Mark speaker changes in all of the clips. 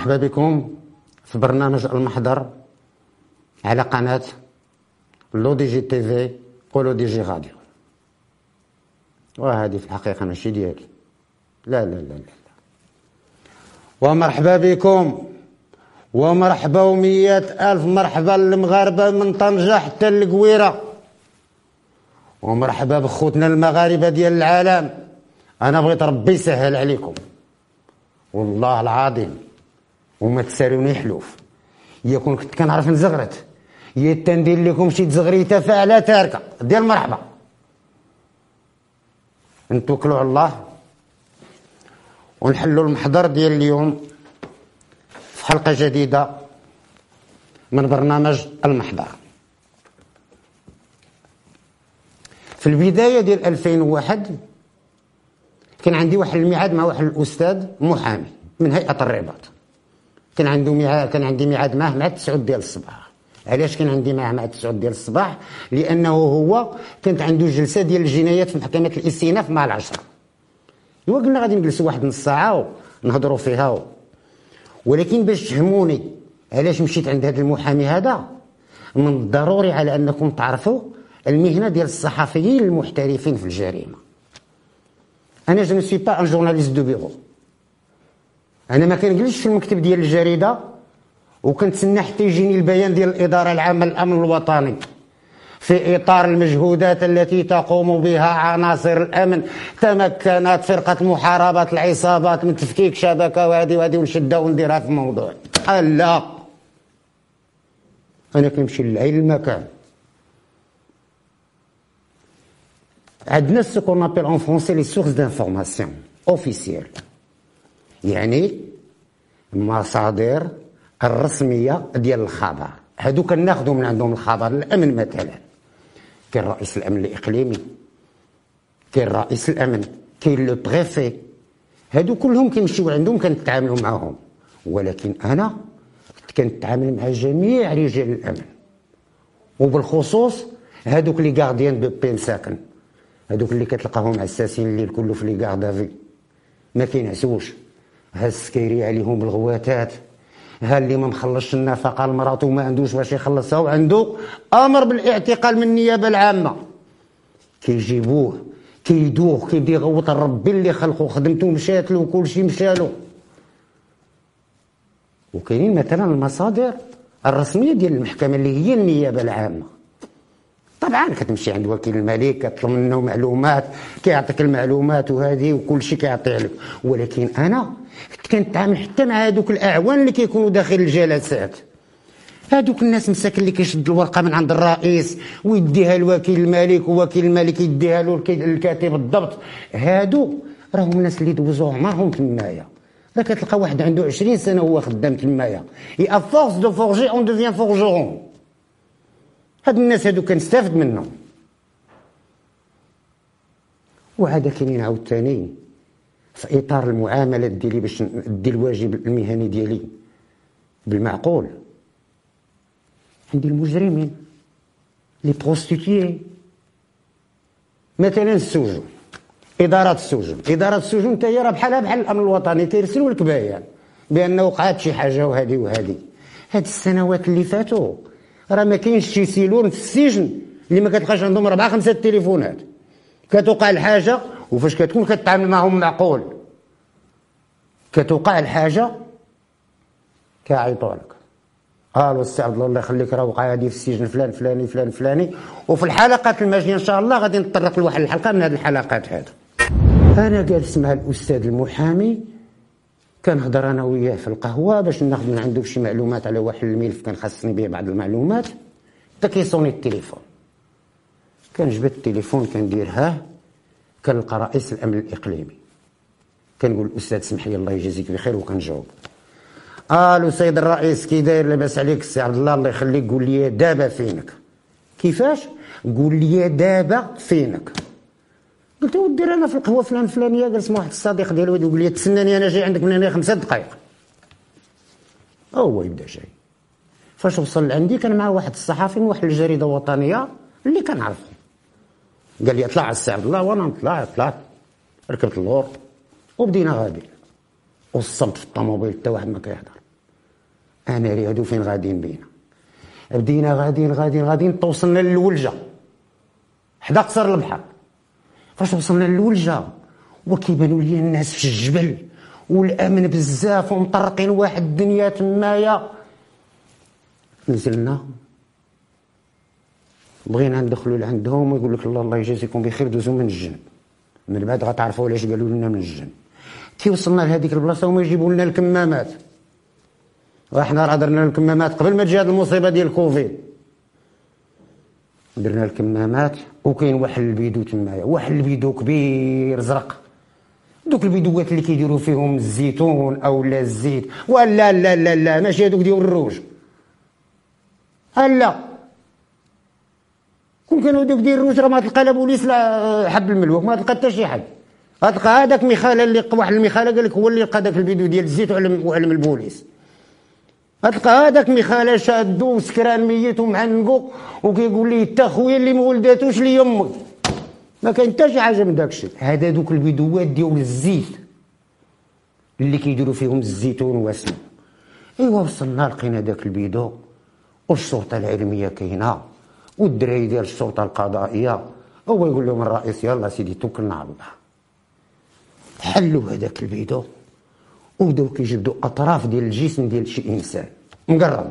Speaker 1: مرحبا بكم في برنامج المحضر على قناة لو دي جي تي في ولو دي جي راديو. وهذه في الحقيقة ماشي ديالي. لا لا لا لا. ومرحبا بكم. ومرحبا ومية ألف مرحبا للمغاربة من طنجة حتى القويرة ومرحبا بخوتنا المغاربة ديال العالم. أنا بغيت ربي يسهل عليكم. والله العظيم. وما تسالوني حلوف. يا كون كنت كنعرف نزغرت يا تندير لكم شي تزغريته فعلا تاركة. ديال مرحبا. نتوكلوا على الله. ونحلوا المحضر ديال اليوم في حلقة جديدة من برنامج المحضر. في البداية ديال 2001 كان عندي واحد الميعاد مع واحد الأستاذ محامي من هيئة الرباط. كان عنده ميعاد كان عندي ميعاد معاه مع 9 ديال الصباح. علاش كان عندي معاه مع 9 ديال الصباح؟ لأنه هو كانت عنده جلسة ديال الجنايات في محكمة الاستئناف مع العشرة. ايوا قلنا غادي نجلسوا واحد نص ساعة ونهضروا فيها ولكن باش تفهموني علاش مشيت عند هذا المحامي هذا من الضروري على أنكم تعرفوا المهنة ديال الصحفيين المحترفين في الجريمة. أنا je suis pas un journaliste de bureau أنا ما كنجلسش في المكتب ديال الجريدة وكنتسنى حتى يجيني البيان ديال الاداره العامه للامن الوطني في إطار المجهودات التي تقوم بها عناصر الأمن تمكنت فرقة محاربة العصابات من تفكيك شبكة وهذه وهذه ونشدها ونديرها في موضوع. قال لا أنا كنمشي لعين المكان. عندنا ce qu'on appelle en français les sources d'information officielles يعني المصادر الرسمية ديال الخبر هادو كناخذوا من عندهم الخبر الامن مثلا. كاين رئيس الأمن الإقليمي كاين رئيس الأمن كاين le préfet. هادو كلهم كيمشيو عندهم كنتعاملوا معاهم. ولكن أنا كنتعامل مع جميع رجال الأمن. وبالخصوص هادوك les gardiens de paix مساكن هادوك اللي كتلقاهم عساسين الليل كله في les gardes à vue ما كينعسوش. ها السكيري عليهم بالغواتات. ها اللي ما مخلصش النفقة لمراته وما عندوش باش يخلصها وعنده أمر بالاعتقال من النيابة العامة. كيجيبوه كيدوه كيبدا يغوط ربي اللي خلقو خدمته مشات له وكل شيء مشى له وكاينين مثلا المصادر الرسمية ديال المحكمة اللي هي النيابة العامة. طبعا كتمشي عند وكيل الملك كتطلب منه معلومات كيعطيك المعلومات وهذه وكل شيء كيعطيه لك. ولكن أنا كنتعامل حتى مع هذوك الأعوان اللي كيكونوا داخل الجلسات. هذوك الناس مساكن اللي كيشد الورقة من عند الرئيس ويديها لوكيل الملك ووكيل الملك يديها له الكاتب الضبط. هادو راهم الناس اللي دوزوا عمرهم تمايا. لا كتلقى واحد عنده 20 سنة وهو خدام تمايا. et à force de forger on devient forgeron هاد الناس هادو كنستافد منهم. وعاد كاينين عاوتاني في إطار المعاملات ديالي باش ندي الواجب المهني ديالي. بالمعقول. عندي المجرمين. les prostituées مثلا السجون إدارة السجون إدارة السجون حتى هي راه بحالها بحال الأمن الوطني. كيرسلوا لك بيان بأن وقعت شي حاجة وهذه وهذه. هاد السنوات اللي فاتوا راه ما كاينش شي سيلون في السجن اللي ما كتلقاش عندهم أربعة خمسة تليفونات. كتوقع الحاجة وفاش كتكون كتعامل معهم معقول. كتوقع الحاجة كيعيطوا لك قالوا السي عبد الله الله يخليك راه وقع هذه في السجن فلان فلاني فلان فلاني. وفي الحلقات الماجيه إن شاء الله غادي نتطرق لواحد الحلقة من هذه الحلقات هذه أنا جالس مع الأستاذ المحامي كنهضر أنا وياه في القهوة باش ناخذ من عنده شي معلومات على واحد الملف كان خاصني به بعض المعلومات. حتى كيصوني التليفون. كنجبد التليفون كندير ها كنلقى رئيس الأمن الإقليمي. كنقول الأستاذ اسمح لي الله يجازيك بخير وكنجاوب. ألو سيد الرئيس كي داير لاباس عليك السي عبد الله الله يخليك قول لي دابا فينك. كيفاش؟ قول لي دابا فينك. قلت له دير أنا في القهوة فلان فلانية جالس مع واحد الصديق ديالو يقول لي تسناني أنا جاي عندك من هنا خمسة دقائق هو يبدأ جاي فاش وصل لعندي كان معاه واحد الصحافي من واحد الجريدة وطنية اللي كنعرفه قال لي اطلع على السي عبد الله وأنا نطلع طلعت ركبت اللور وبدينا غادي. والصمت في الطوموبيل حتى واحد ما كيهضر. أناري هادو فين غاديين بينا؟ بدينا غاديين غاديين غاديين توصلنا للولجة. حدا قصر البحر. فاش وصلنا للولجه وكيبانوا لي الناس في الجبل. والأمن بزاف ومطرقين واحد الدنيا تمايا. نزلنا. بغينا ندخلوا لعندهم ويقول لك الله الله يجازيكم بخير دوزوا من الجنب من بعد غتعرفوا علاش قالوا لنا من الجنب كي وصلنا لهذيك البلاصة هما يجيبوا لنا الكمامات. وحنا راه درنا الكمامات قبل ما تجي هذه المصيبة ديال الكوفيد. درنا الكمامات وكاين واحد البيدو تمايا واحد البيدو كبير زرق. دوك البيدوات اللي كيديروا فيهم الزيتون أو لا الزيت ولا لا لا لا ماشي هذوك ديال الروج. لا كون كانوا دوك ديال الروج راه ما تلقى لا بوليس لا حب الملوك ما تلقى حتى شي حد. غتلقى هذاك ميخاله اللي واحد الميخاله قال لك هو اللي لقى داك البيدو ديال الزيت وعلم وعلم البوليس. غتلقى هذاك ميخاله شادو وسكران ميت ومعنقو وكيقول لي تا خويا اللي ما ولداتوش لي يمك. ما كاين حتى شي حاجة من داك الشيء. هذا دوك البيدوات ديال الزيت. اللي كيديروا فيهم الزيتون واسمه. إيوا وصلنا لقينا داك البيدو. والشرطه العلمية كاينة. والدراري ديال الشرطه القضائية. هو يقول لهم الرئيس يلا سيدي توكلنا على الله. حلوا هذاك البيدو. وبداو كيجبدوا أطراف ديال الجسم ديال شي إنسان. مقرب.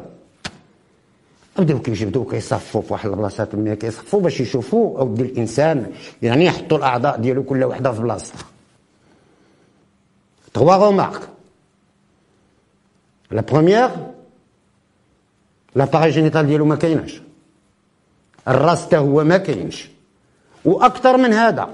Speaker 1: بداو كيجبدوا كيصفوا في واحد البلاصة تما كيصفوا باش يشوفوا أو ديال الإنسان يعني يحطوا الأعضاء ديالو كل وحده في بلاصتها trois remarques la première l'appareil génital ديالو ما كايناش الراس حتى هو ما كاينش وأكثر من هذا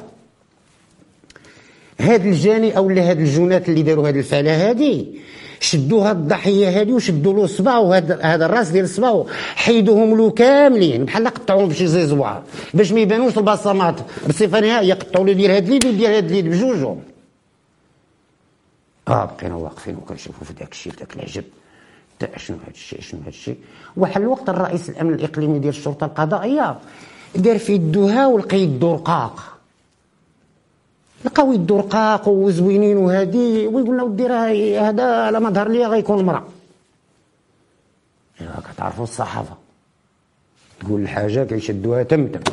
Speaker 1: هاد الجاني أو هاد الجونات اللي داروا هاد الفعلة هادي. شدوا هاد الضحية هادي وشدوا له صباعو هذا هذا الراس ديال صباعو حيدوهم له كاملين. بحال قطعوهم بشي زيزوار باش ما يبانوش البصمات. بصفة نهائية قطعوا له ديال هاد اليد وديال هاد اليد بجوجهم. آه بقينا واقفين وكنشوفوا في داك الشيء داك العجب. شنو هاد الشيء شنو هاد الشيء؟ واحد الوقت الرئيس الأمن الإقليمي ديال الشرطة القضائية دار في يدوها ولقى يدو رقاق. لقاو يدو رقاق وزوينين وهادي ويقول له ودي راه هذا على ما ظهر لي غيكون مرا كتعرفوا الصحافه تقول الحاجة كيشدوها تمتم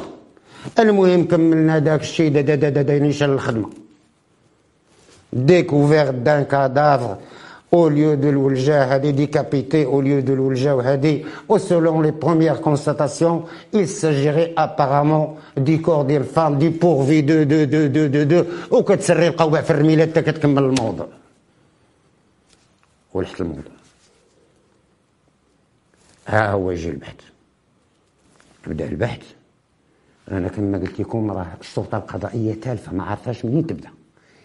Speaker 1: المهم كملنا داك الشيء دا دا دا دا, دا نيشان الخدمه ديكوفير دان كادافر au lieu de l'Oulja Hadi décapité, au lieu de l'Oulja Hadi, ou selon les premières constatations, il s'agirait apparemment du corps d'une femme, du pourvu de, de, de, de, de, de, وكتسري القوة في الرميلات حتى كتكمل الموضوع. ولحت الموضوع. ها هو يجي البحث. بدا البحث. انا كما قلت لكم راه السلطه القضائيه تالفه ما عرفاش منين تبدا.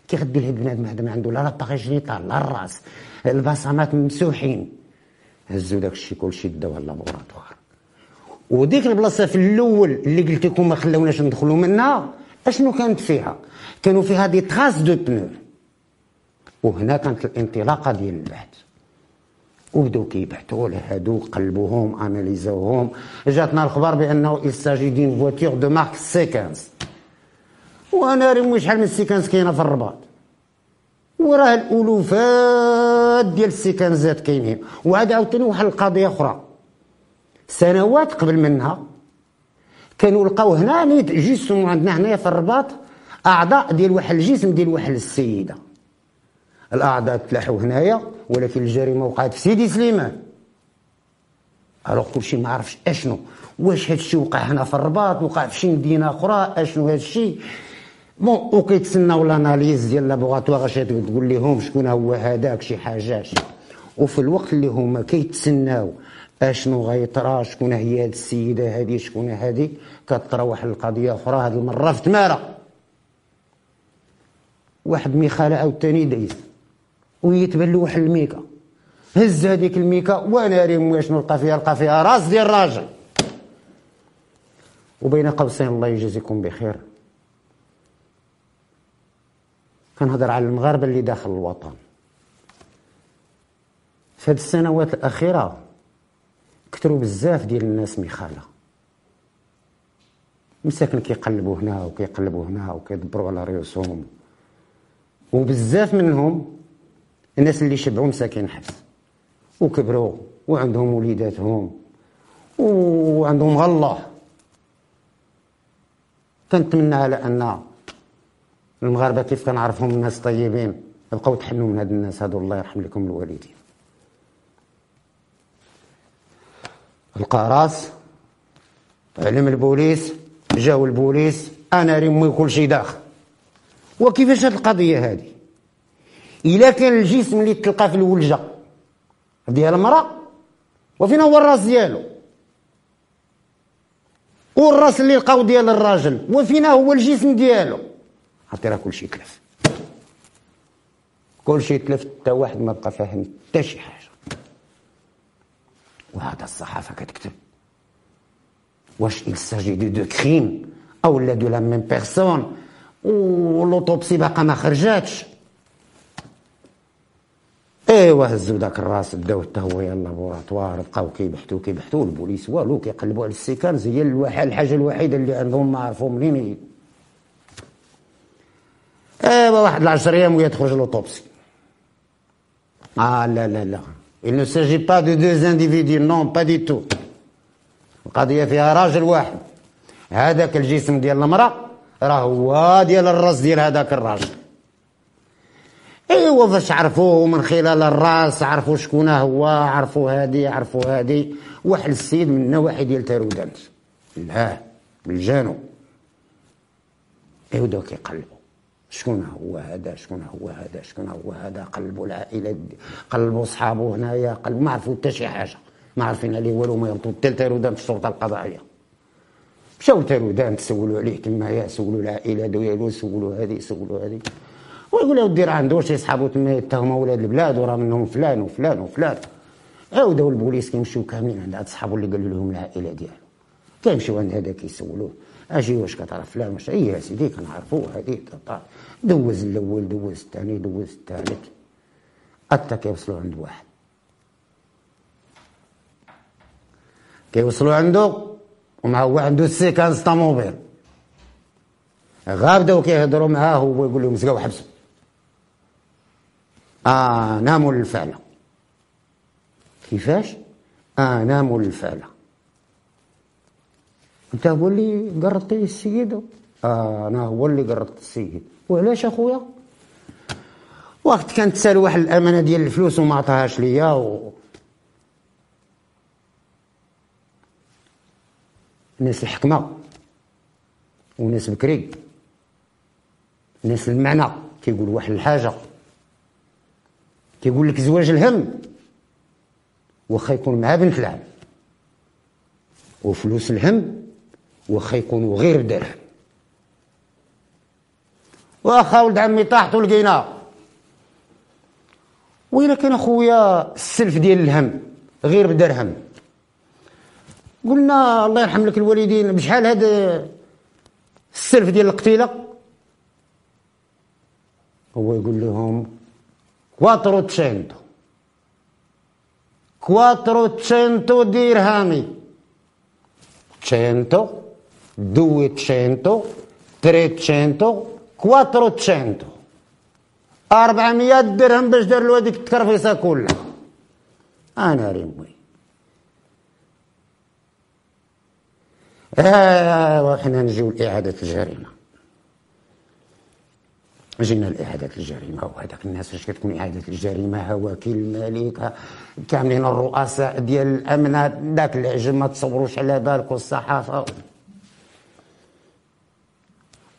Speaker 1: كي غدير لهاد بنادم هذا ما عنده لا l'appareil génital لا الراس. البصمات ممسوحين هزوا داك الشيء كلشي داوه ل laboratoire وديك البلاصة في الأول اللي قلت لكم ما خلاوناش ندخلوا منها أشنو كانت فيها؟ كانوا فيها des traces de pneus وهنا كانت الانطلاقة ديال البحث. وبداو كيبحثوا على هادو قلبوهم أناليزوهم. جاتنا الخبر بأنه il s'agit d'une voiture de marque C 15 وأنا رمي شحال من ال C quinze كاينة في الرباط. وراه الألوفات ديال السيكانزات كاينين. وعاد عاوتاني واحد القضية أخرى. سنوات قبل منها كانوا لقاو هنا جسم عندنا هنايا في الرباط أعضاء ديال واحد الجسم ديال واحد السيدة. الأعضاء تلاحوا هنايا ولكن الجريمة وقعت في سيدي سليمان. alors كلشي ما عرفش أشنو. واش هادشي وقع هنا في الرباط؟ وقع في شي مدينة أخرى؟ أشنو هادشي؟ bon وكيتسناو les analyses ديال laboratoire اش تقول؟ لهم شكون هو هذاك شي حاجات وفي الوقت اللي هما كيتسناو اشنو غيطرا شكون هي هاد السيدة هادي شكون هادي كطرا واحد القضية أخرى. هاد المره في تمارة. واحد ميخالة عاوتاني دايز. ويتبان له واحد الميكا. هز هذيك الميكا وأنا ريم شنو لقى فيها لقى فيها راس ديال الراجل وبين قوسين الله يجازيكم بخير. كنهضر على المغاربة اللي داخل الوطن. في هذه السنوات الأخيرة كثروا بزاف ديال الناس مخالة. مساكن كيقلبوا هنا وكيقلبوا هنا وكيدبروا على ريوسهم وبزاف منهم الناس اللي شبعوا مساكن حبس وكبروا وعندهم وليداتهم وعندهم غله كنتمنى على أن المغاربة كيف كنعرفهم الناس طيبين بقاو تحنوا من هاد الناس هادو الله يرحم لكم الوالدين. القراص علم البوليس جاو البوليس أنا رمي كل شيء داخل. وكيفاش هاد القضية هذه إلا كان الجسم اللي تلقى في الولجة ديال المرأة وفينا هو الراس ديالو. والراس اللي لقاو ديال الراجل وفينا هو الجسم ديالو. عرفتي راه كلشي تلف كلشي تلف حتى واحد ما بقى فاهم حتى شي حاجة. وهذا الصحافة كتكتب. واش il s'agit de deux crimes أو لا de la même personne و l'autopsie باقا ما خرجاتش. إيوا هزو داك الراس بداو حتى هو إلى laboratoire بقاو كيبحثوا كيبحثوا البوليس والو كيقلبوا على ال C quinze هي الحاجة الوحيدة اللي عندهم ما عرفوا منين واحد العشر أيام وهي تخرج l'autopsie آه لا لا لا il ne s'agit pas de deux individus non pas du tout. القضية فيها راجل واحد. هذاك الجسم ديال المرأة راه هو ديال الرأس ديال هذاك الراجل. ايوا فاش عرفوه من خلال الرأس عرفوا شكون هو عرفوا هادي عرفوا هادي. واحد السيد من النواحي ديال تارودانت لا بالجانب ايوا بداو كيقلبوا شكون هو هذا؟ شكون هو هذا؟ شكون هو هذا؟ قلبوا العائله قلبوا صحابه هنايا قلبوا ما عرفوا حتى شي حاجة. ما عارفين عليه والو ما يربطوا حتى تارودانت الشرطه القضائية. مشاو تارودانت سولوا عليه تمايا سولوا العائله ديالو سولوا هذه سولوا هذه. ويقول له دير عنده شي صحابو تما يتهموا ولاد البلاد وراه منهم فلان وفلان وفلان. عاودوا البوليس كيمشيو كاملين عند هاد صحابو اللي قالوا لهم العائله ديالو. كيمشيو عند هذا كيسولوه أجي واش كتعرف فلان واش اي سيدي كنعرفو هذه دوز الأول دوز الثاني دوز الثالث. حتى كيوصلوا عند واحد. كيوصلوا عنده ومع هو عنده ال C quinze طاموبيل غا بداو كيهضروا معاه هو يقول لهم سقاو حبسوا أنا مول الفعلة. كيفاش؟ آه ناموا للفعلة. انت هو اللي قرضتي السيد آه أنا هو اللي قرضت السيد وعلاش أخويا؟ وقت كانت تسال واحد الأمانة ديال الفلوس وما عطاهاش ليا و... ناس الحكمة وناس بكري. ناس المعنى. كيقول واحد الحاجة. كيقول لك زواج الهم. واخا يكون مع بنت العم. وفلوس الهم. واخا يكونوا غير بدرهم واخا ولد عمي طاحت ولقيناه وإلا كان أخويا السلف ديال الهم غير بدرهم. قلنا الله يرحم لك الوالدين بشحال هذا السلف ديال القتيلة؟ هو يقول لهم كواترو تشينتو. كواترو تشينتو ديرهامي. تشينتو؟ دو تشينتو تري تشينتو كواترو تشينتو أربعمية درهم باش دار له هذيك التكرفيصة كلها أنا ريموي آه وحنا نجيو لإعادة الجريمة. جينا لإعادة الجريمة وهذاك الناس فاش كتكون إعادة الجريمة؟ هواكي الملك كاملين الرؤساء ديال الأمن ذاك العجم ما تصوروش على بالك والصحافة.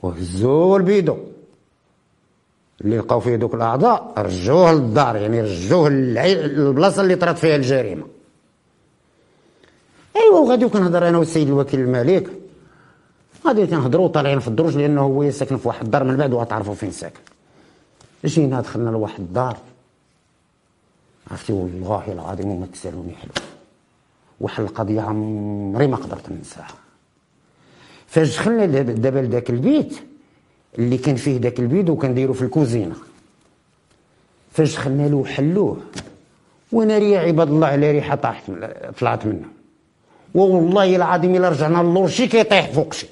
Speaker 1: وهزوا البيدو اللي لقاو فيه دوك الأعضاء رجوه للدار يعني رجوه للبلاصة اللي طرات فيها الجريمة. ايوا وغادي كنهضر أنا والسيد الوكيل الملك. غادي كنهضروا طالعين في الدروج لأنه هو ساكن في واحد الدار من بعد وغتعرفوا فين ساكن. جينا دخلنا لواحد الدار. عرفتي والله العظيم وما تسالوني حلو. واحد القضية عمري ما قدرت ننساها. فاش دخلنا دابا لذاك البيت اللي كان فيه ذاك البيت وكنديرو في الكوزينة. فاش دخلنا له حلوة وأنا ريا عباد الله على ريحة طاحت طلعت منه. والله العظيم إلا رجعنا للور شي كيطيح فوق شي.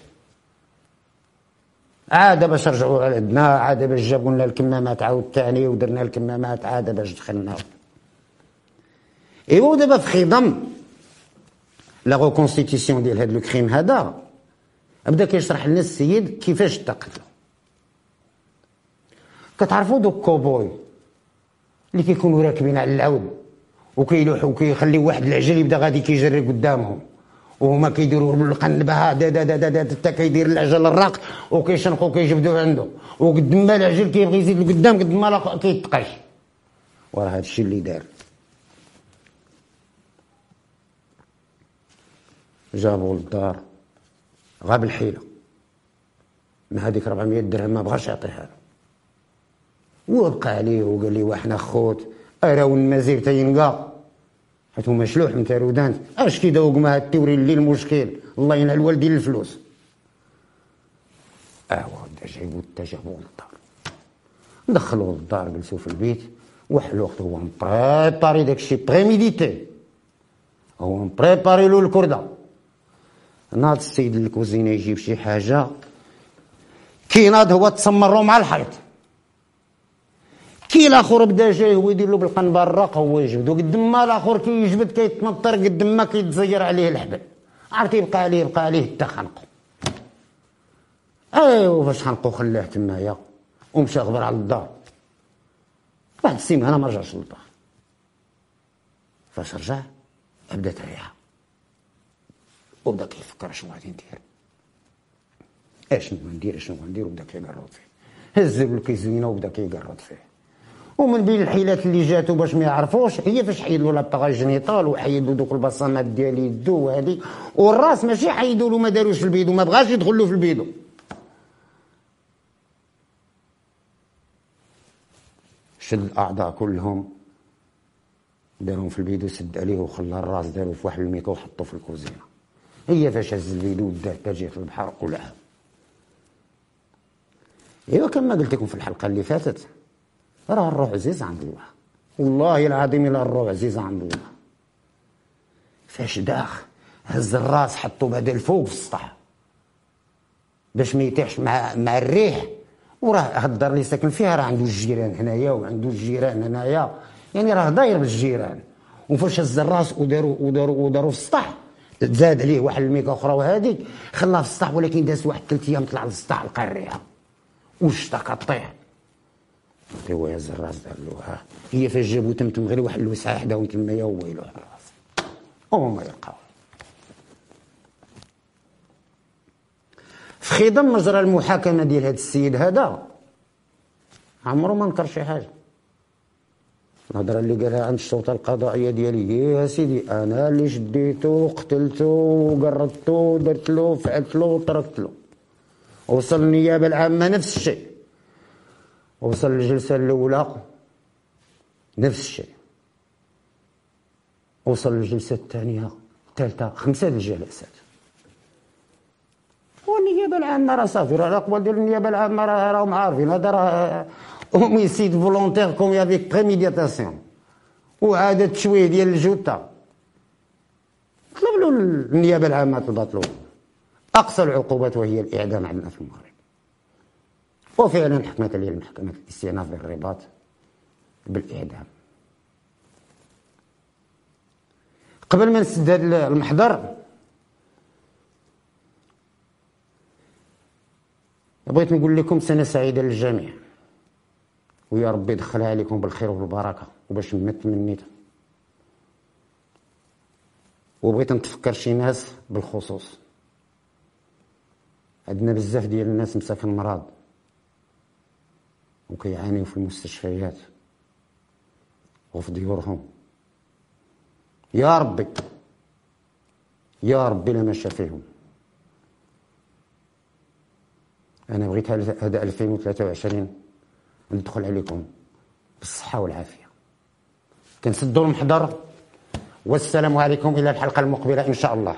Speaker 1: عاد باش رجعوا على عندنا عاد باش جابوا لنا الكمامات عاود ثاني ودرنا الكمامات عاد باش دخلنا. إيوا دابا في خضم. la reconstitution ديال هذا ال crime هذا بدا كيشرح لنا السيد كيفاش تقتلو كتعرفوا دوك كوبوي اللي كيكونوا راكبين على العود وكيلوحوا وكيخليو واحد العجل يبدأ غادي كيجري قدامهم وهما كيديروا القنبة دا دا دا دا دا حتى كيدير العجل الراق وكيشنقوا كيجبدوا عنده وقد ما العجل كيبغي يزيد لقدام قد ما كيتقش وراه هذا الشيء اللي دار. جابوا للدار. غاب الحيلة. من هذيك 400 درهم ما بغاش يعطيها. له وبقى عليه وقال لي وإحنا خوت اراو المزير تينقى؟ حيت هما شلوح من تارودان اش كيدوق مع التوري اللي المشكل؟ الله ينعل والدي الفلوس. آه بدا جايبو جابو للدار دخلوه للدار جلسوا في البيت. واحد الوقت هو مبريباري داكشي بريميديتي. هو مبريباري له الكردة. ناض السيد الكوزينه يجيب شي حاجة. كي ناض هو تسمرو مع الحيط. كي الآخر بدا جاي هو يدير له بالقنبه الراق هو يجبدو قد ما الآخر كيجبد كيتنطر قد ما كيتزير عليه الحبل. عرفتي يبقى عليه يبقى عليه حتى خنقو ايوا فاش خنقو خلاه تمايا ومشى غبر على الدار. بعد السيمانة ما رجعش للدار. فاش رجع بدا تريحه وبدا كيفكر شنو غادي ندير اشنو ندير اشنو ندير؟ وبدا كيقرط فيه. هز الكيزوينه وبدا كيقرط فيه. ومن بين الحيلات اللي جاتو باش ما يعرفوش هي فاش حيدوا l'appareil génital وحيدوا دوك البصمات ديال يدو وهذيك والراس ماشي حيدوا له ما داروش البيدو ما بغاش يدخل له في البيدو شد الأعضاء كلهم. دارهم في البيدو سد عليه وخلى الراس دارو في واحد الميكو وحطو في الكوزينة. هي فاش هز البيدو ودار جهه البحر قلعها ايوا كما قلت لكم في الحلقة اللي فاتت. راه الروح عزيز عند الله. والله العظيم إلا الروح عزيز عند الله. فاش داخ هز الراس حطو بعد الفوق في السطح. باش ما يطيحش مع مع الريح. وراه هاد الدار اللي ساكن فيها راه عنده الجيران هنايا وعنده الجيران هنايا. يعني راه داير بالجيران. وفاش هز الراس وداروا وداروا وداروا في السطح. زاد عليه واحد الميكا أخرى وهذيك خلاه في السطح ولكن داز واحد ثلاث أيام طلع للسطح الريحه وشتا كطيح هو يهز الراس دار هي فاش جابو تمتم غير واحد الوسعة حداهم تمايا هو يلوح الراس وهما يلقاو. في خضم مجرى المحاكمة ديال هذا السيد هذا عمرو ما نكر شي حاجة. الهضرة اللي قالها عند الشرطه القضائية ديالي. يا سيدي أنا اللي شديته وقتلته وقرضته ودرت له فعلت له وتركت له وصل النيابة العامة نفس الشيء. وصل الجلسة الأولى نفس الشيء. وصل الجلسة الثانية الثالثة خمسة الجلسات. والنيابة العامة راه صافي راه الأقوال ديال النيابة العامة راه راهم عارفين. هذا راه homicide volontaire comme avec préméditation وعادة تشويه ديال الجثة طلب له النيابة العامة طلبت له أقصى العقوبات وهي الإعدام عندنا في المغرب وفعلا حكمت عليه المحكمة الاستئناف بالرباط بالإعدام قبل ما نسد هذا المحضر بغيت نقول لكم سنة سعيدة للجميع ويا ربي يدخلها عليكم بالخير والبركة وباش نمت منيت وبغيت نتفكر شي ناس بالخصوص. عندنا بزاف ديال الناس مساكن مرض. وكيعانيو في المستشفيات. وفي ديورهم. يا ربي! يا ربي لما شافيهم أنا بغيت هذا 2023 ندخل عليكم بالصحة والعافية. كنسدوا المحضر والسلام عليكم إلى الحلقة المقبلة إن شاء الله.